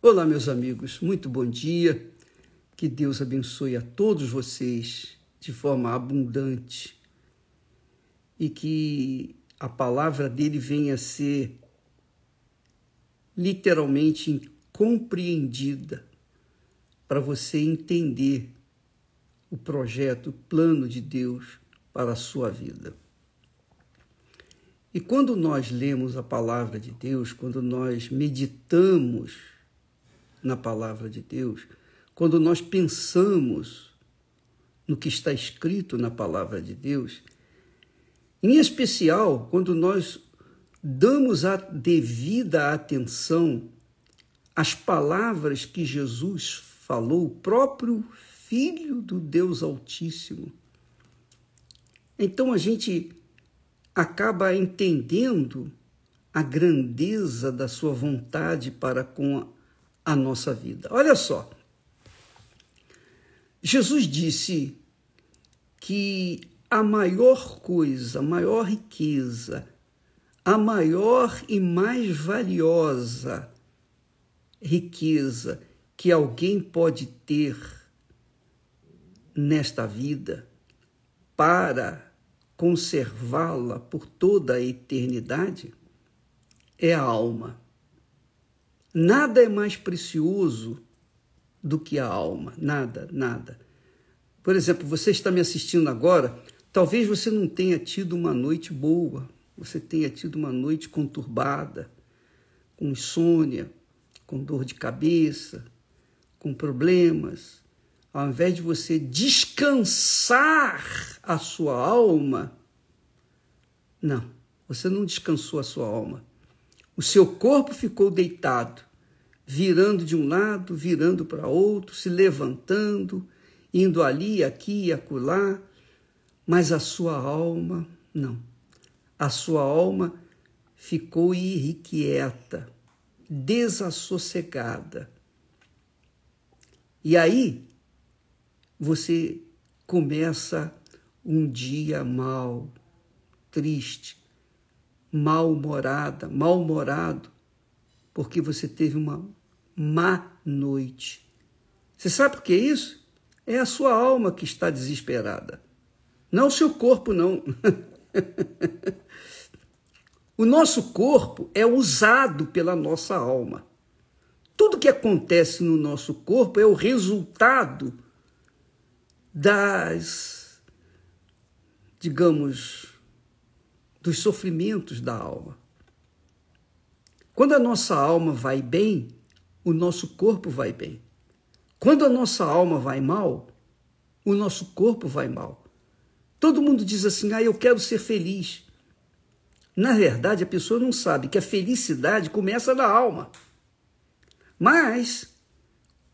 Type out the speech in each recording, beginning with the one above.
Olá, meus amigos, muito bom dia. Que Deus abençoe a todos vocês de forma abundante e que a palavra dele venha a ser literalmente compreendida para você entender o projeto, o plano de Deus para a sua vida. E quando nós lemos a palavra de Deus, quando nós meditamos na palavra de Deus, quando nós pensamos no que está escrito na palavra de Deus, em especial quando nós damos a devida atenção às palavras que Jesus falou, o próprio Filho do Deus Altíssimo. Então a gente acaba entendendo a grandeza da sua vontade para com a nossa vida. Olha só. Jesus disse que a maior coisa, a maior riqueza, a maior e mais valiosa riqueza que alguém pode ter nesta vida para conservá-la por toda a eternidade é a alma. Nada é mais precioso do que a alma. Nada, nada. Por exemplo, você está me assistindo agora, talvez você não tenha tido uma noite boa, você tenha tido uma noite conturbada, com insônia, com dor de cabeça, com problemas. Ao invés de você descansar a sua alma, não, você não descansou a sua alma. O seu corpo ficou deitado, virando de um lado, virando para outro, se levantando, indo ali, aqui e acolá, mas a sua alma, não. A sua alma ficou irrequieta, desassossegada. E aí você começa um dia mal, triste, mal-humorada, mal-humorado, porque você teve uma má noite. Você sabe por que é isso? É a sua alma que está desesperada. Não o seu corpo, não. o nosso corpo é usado pela nossa alma. Tudo que acontece no nosso corpo é o resultado das, digamos, dos sofrimentos da alma. Quando a nossa alma vai bem, o nosso corpo vai bem. Quando a nossa alma vai mal, o nosso corpo vai mal. Todo mundo diz assim: ah, eu quero ser feliz. Na verdade, a pessoa não sabe que a felicidade começa na alma. Mas,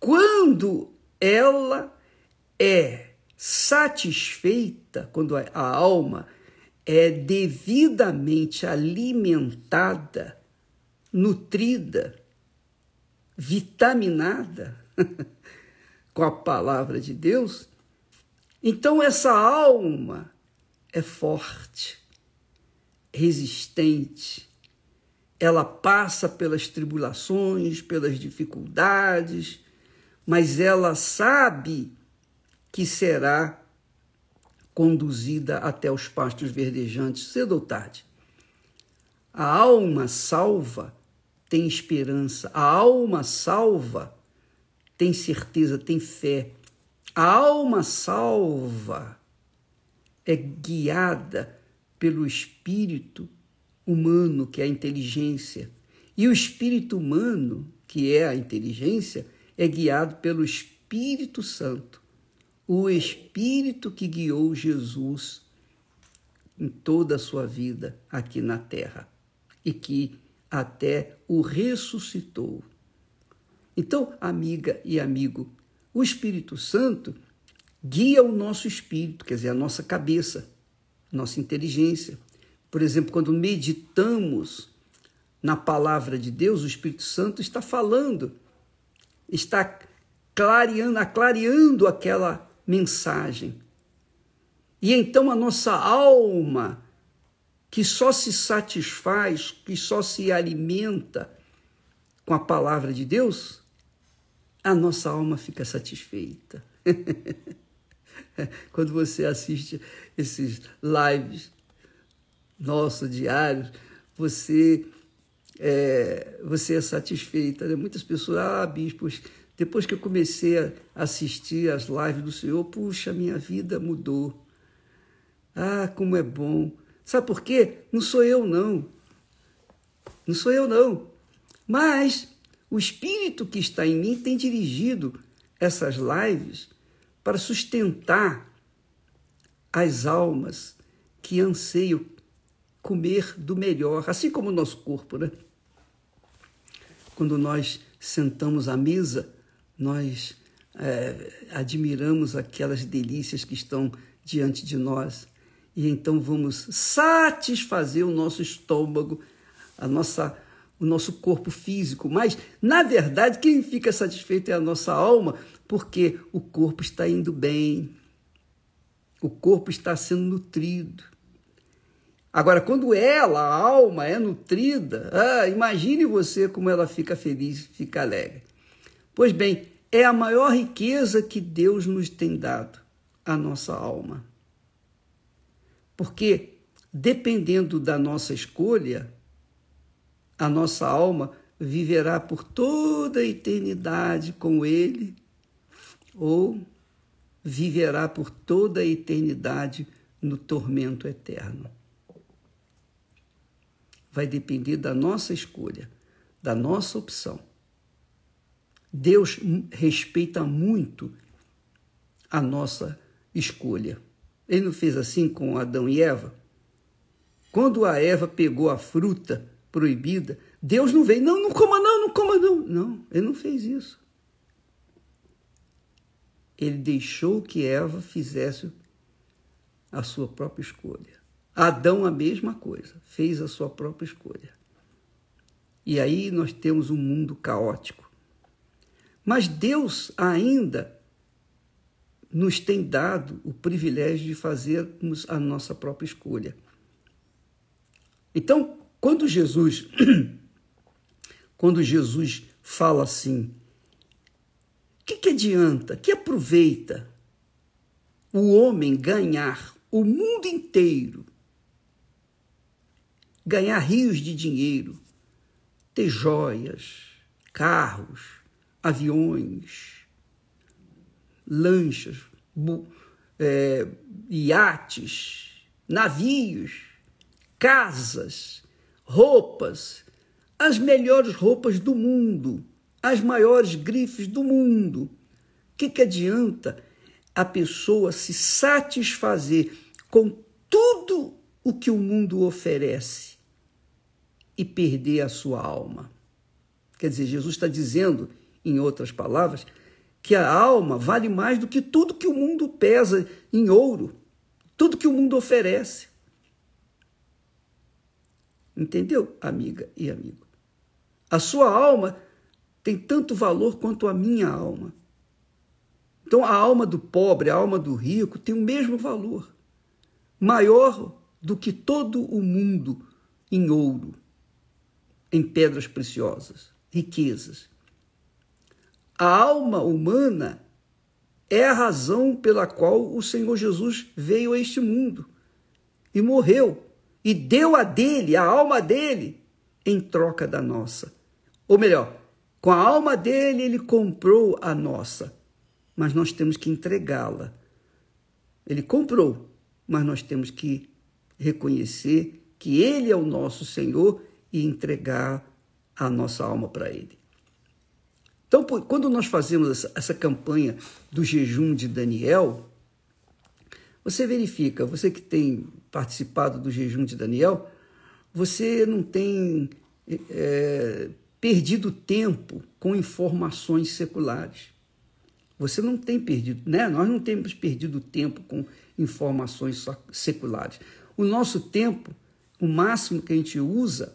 quando ela é satisfeita, quando a alma é devidamente alimentada, nutrida, vitaminada com a palavra de Deus, então essa alma é forte, resistente, ela passa pelas tribulações, pelas dificuldades, mas ela sabe que será conduzida até os pastos verdejantes cedo ou tarde. A alma salva tem esperança, a alma salva tem certeza, tem fé. A alma salva é guiada pelo espírito humano, que é a inteligência. E o espírito humano, que é a inteligência, é guiado pelo Espírito Santo, o Espírito que guiou Jesus em toda a sua vida aqui na terra e que até o ressuscitou. Então, amiga e amigo, o Espírito Santo guia o nosso espírito, quer dizer, a nossa cabeça, nossa inteligência. Por exemplo, quando meditamos na palavra de Deus, o Espírito Santo está falando, está clareando, aclareando aquela mensagem. E então a nossa alma, que só se satisfaz, que só se alimenta com a palavra de Deus, a nossa alma fica satisfeita. Quando você assiste esses lives nossos diários, você é, você é satisfeita. Né? Muitas pessoas, ah, bispos, depois que eu comecei a assistir as lives do Senhor, puxa, minha vida mudou. Ah, como é bom. Sabe por quê? Não sou eu, não. Não sou eu, não. Mas o Espírito que está em mim tem dirigido essas lives para sustentar as almas que anseiam comer do melhor, assim como o nosso corpo, né? Quando nós sentamos à mesa, nós é, admiramos aquelas delícias que estão diante de nós e então vamos satisfazer o nosso estômago, a nossa, o nosso corpo físico. Mas, na verdade, quem fica satisfeito é a nossa alma, porque o corpo está indo bem, o corpo está sendo nutrido. Agora, quando ela, a alma, é nutrida, ah, imagine você como ela fica feliz, fica alegre. Pois bem, é a maior riqueza que Deus nos tem dado, a nossa alma. Porque, dependendo da nossa escolha, a nossa alma viverá por toda a eternidade com Ele ou viverá por toda a eternidade no tormento eterno. Vai depender da nossa escolha, da nossa opção. Deus respeita muito a nossa escolha. Ele não fez assim com Adão e Eva? Quando a Eva pegou a fruta proibida, Deus não veio, não, não coma não, não coma não. Não, ele não fez isso. Ele deixou que Eva fizesse a sua própria escolha. Adão a mesma coisa, fez a sua própria escolha. E aí nós temos um mundo caótico. Mas Deus ainda nos tem dado o privilégio de fazermos a nossa própria escolha. Então, quando Jesus quando Jesus fala assim, o que, que adianta, que aproveita o homem ganhar o mundo inteiro, ganhar rios de dinheiro, ter joias, carros, aviões, lanchas, é, iates, navios, casas, roupas, as melhores roupas do mundo, as maiores grifes do mundo. O que, que adianta a pessoa se satisfazer com tudo o que o mundo oferece e perder a sua alma? Quer dizer, Jesus está dizendo em outras palavras, que a alma vale mais do que tudo que o mundo pesa em ouro, tudo que o mundo oferece. Entendeu, amiga e amigo? A sua alma tem tanto valor quanto a minha alma. Então, a alma do pobre, a alma do rico tem o mesmo valor, maior do que todo o mundo em ouro, em pedras preciosas, riquezas. A alma humana é a razão pela qual o Senhor Jesus veio a este mundo e morreu e deu a dele, a alma dele, em troca da nossa. Ou melhor, com a alma dele ele comprou a nossa, mas nós temos que entregá-la. Ele comprou, mas nós temos que reconhecer que ele é o nosso Senhor e entregar a nossa alma para ele. Então, quando nós fazemos essa, campanha do jejum de Daniel, você verifica, você que tem participado do jejum de Daniel, você não tem é, perdido tempo com informações seculares. Você não tem perdido, né? Nós não temos perdido tempo com informações seculares. O nosso tempo, o máximo que a gente usa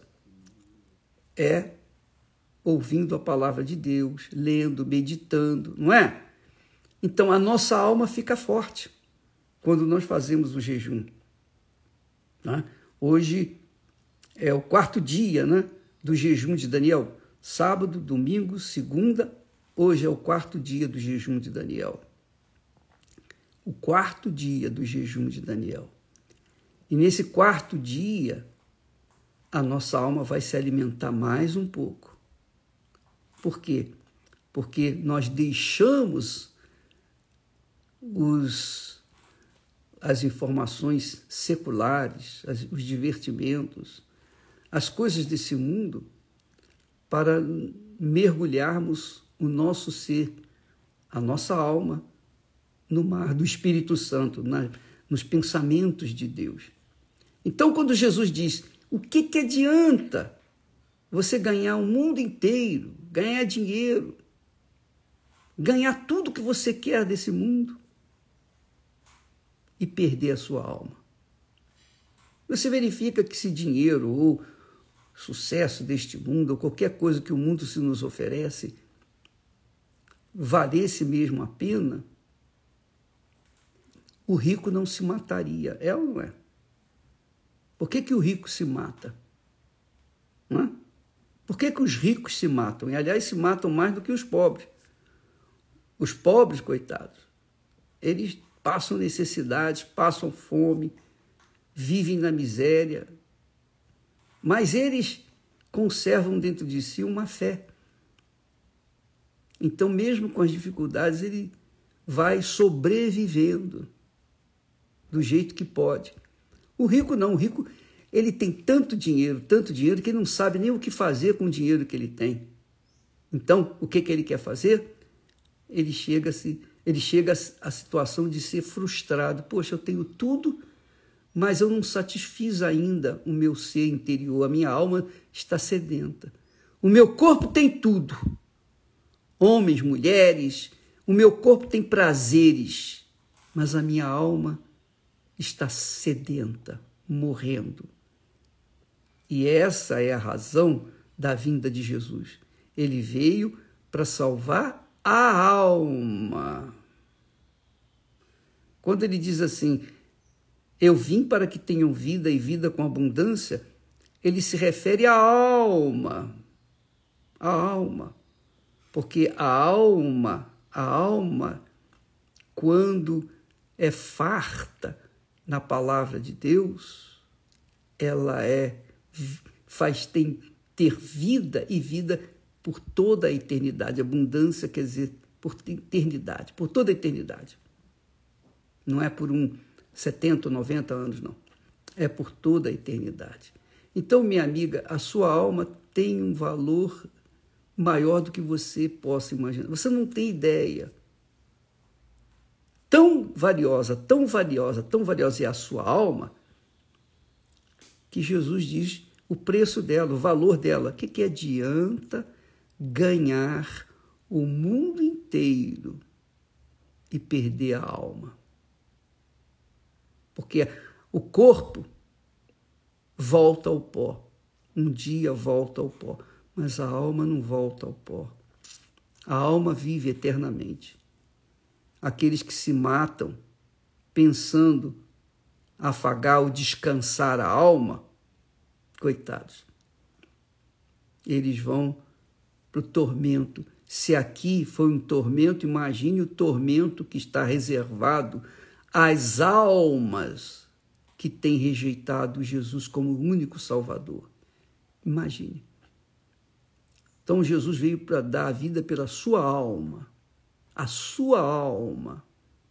é ouvindo a palavra de Deus, lendo, meditando, não é? Então a nossa alma fica forte quando nós fazemos o jejum. Né? Hoje é o quarto dia né, do jejum de Daniel. Sábado, domingo, segunda Hoje é o quarto dia do jejum de Daniel. O quarto dia do jejum de Daniel. E nesse quarto dia, a nossa alma vai se alimentar mais um pouco. Por quê? Porque nós deixamos os, as informações seculares, as, os divertimentos, as coisas desse mundo para mergulharmos o nosso ser, a nossa alma, no mar do Espírito Santo, na, nos pensamentos de Deus. Então, quando Jesus diz: o que, que adianta você ganhar o mundo inteiro, ganhar dinheiro, ganhar tudo que você quer desse mundo e perder a sua alma? Você verifica que se dinheiro ou sucesso deste mundo, ou qualquer coisa que o mundo se nos oferece, valesse mesmo a pena, o rico não se mataria. É ou não é? Por que, que o rico se mata? Não é? Por que, que os ricos se matam? E, aliás, se matam mais do que os pobres. Os pobres, coitados, eles passam necessidades, passam fome, vivem na miséria, mas eles conservam dentro de si uma fé. Então, mesmo com as dificuldades, ele vai sobrevivendo do jeito que pode. O rico não, o rico ele tem tanto dinheiro, tanto dinheiro que ele não sabe nem o que fazer com o dinheiro que ele tem. Então, o que, que ele quer fazer? Ele chega, -se, ele chega à situação de ser frustrado. Poxa, eu tenho tudo, mas eu não satisfiz ainda o meu ser interior, a minha alma está sedenta. O meu corpo tem tudo. Homens, mulheres, o meu corpo tem prazeres, mas a minha alma está sedenta, morrendo. E essa é a razão da vinda de Jesus. Ele veio para salvar a alma. Quando ele diz assim, eu vim para que tenham vida e vida com abundância, ele se refere à alma. A alma. Porque a alma, a alma, quando é farta na palavra de Deus, ela é faz tem, ter vida e vida por toda a eternidade. Abundância quer dizer por eternidade, por toda a eternidade. Não é por um 70, 90 anos, não. É por toda a eternidade. Então, minha amiga, a sua alma tem um valor maior do que você possa imaginar. Você não tem ideia. Tão valiosa, tão valiosa, tão valiosa é a sua alma, que Jesus diz o preço dela, o valor dela. O que, que adianta ganhar o mundo inteiro e perder a alma? Porque o corpo volta ao pó. Um dia volta ao pó, mas a alma não volta ao pó. A alma vive eternamente. Aqueles que se matam pensando afagar ou descansar a alma, coitados, eles vão para o tormento. Se aqui foi um tormento, imagine o tormento que está reservado as almas que têm rejeitado Jesus como único Salvador. Imagine. Então Jesus veio para dar a vida pela sua alma, a sua alma,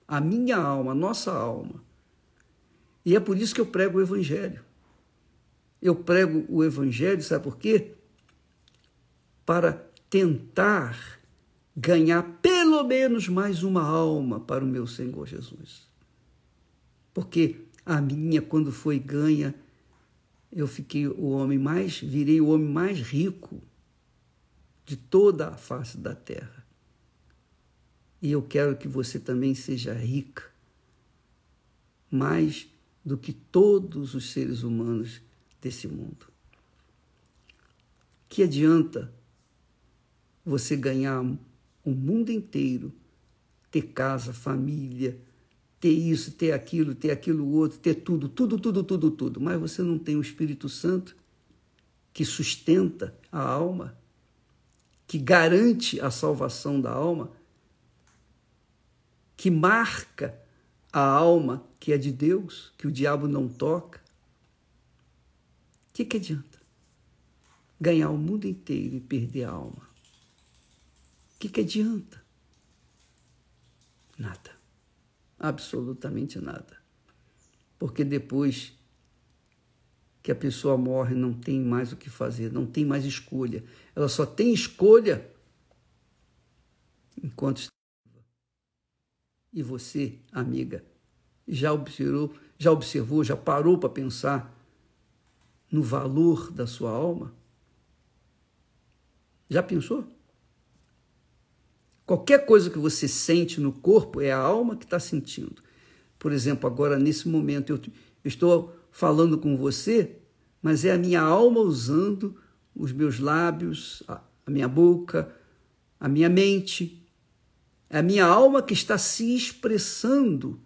a minha alma, a nossa alma. E é por isso que eu prego o Evangelho. Eu prego o Evangelho, sabe por quê? Para tentar ganhar pelo menos mais uma alma para o meu Senhor Jesus porque a minha, quando foi ganha, eu fiquei o homem mais, virei o homem mais rico de toda a face da terra. E eu quero que você também seja rica, mais do que todos os seres humanos desse mundo. Que adianta você ganhar o mundo inteiro, ter casa, família, ter isso, ter aquilo, ter aquilo outro, ter tudo, tudo, tudo, tudo, tudo. Mas você não tem o Espírito Santo que sustenta a alma, que garante a salvação da alma, que marca a alma que é de Deus, que o diabo não toca, o que, que adianta? Ganhar o mundo inteiro e perder a alma. O que, que adianta? Nada. Absolutamente nada. Porque depois que a pessoa morre, não tem mais o que fazer, não tem mais escolha. Ela só tem escolha enquanto. E você, amiga, já observou, já observou, já parou para pensar no valor da sua alma? Já pensou? Qualquer coisa que você sente no corpo é a alma que está sentindo. Por exemplo, agora nesse momento eu, estou falando com você, mas é a minha alma usando os meus lábios, a minha boca, a minha mente. É a minha alma que está se expressando,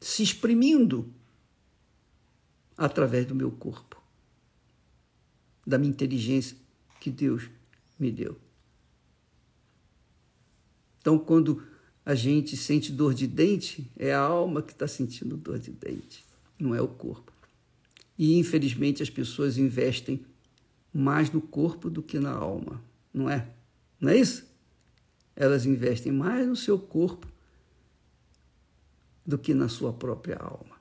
se exprimindo através do meu corpo, da minha inteligência que Deus me deu. Então, quando a gente sente dor de dente, é a alma que está sentindo dor de dente, não é o corpo. E, infelizmente, as pessoas investem mais no corpo do que na alma, não é? Não é isso? Elas investem mais no seu corpo do que na sua própria alma.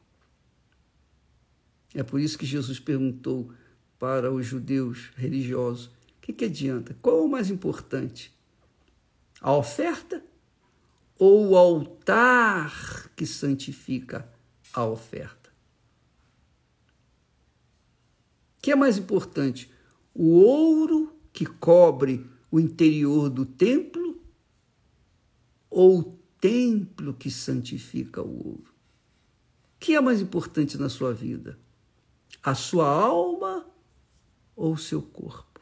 É por isso que Jesus perguntou para os judeus religiosos: o que, que adianta? Qual é o mais importante? A oferta ou o altar que santifica a oferta? O que é mais importante? O ouro que cobre o interior do templo ou o templo que santifica o ouro? O que é mais importante na sua vida? A sua alma ou o seu corpo?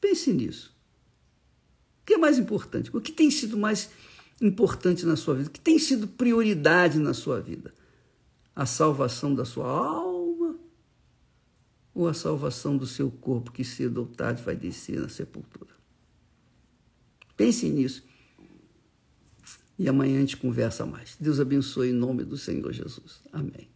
Pense nisso. O que é mais importante? O que tem sido mais importante na sua vida? O que tem sido prioridade na sua vida? A salvação da sua alma? ou a salvação do seu corpo que cedo ou tarde vai descer na sepultura. Pense nisso. E amanhã a gente conversa mais. Deus abençoe em nome do Senhor Jesus. Amém.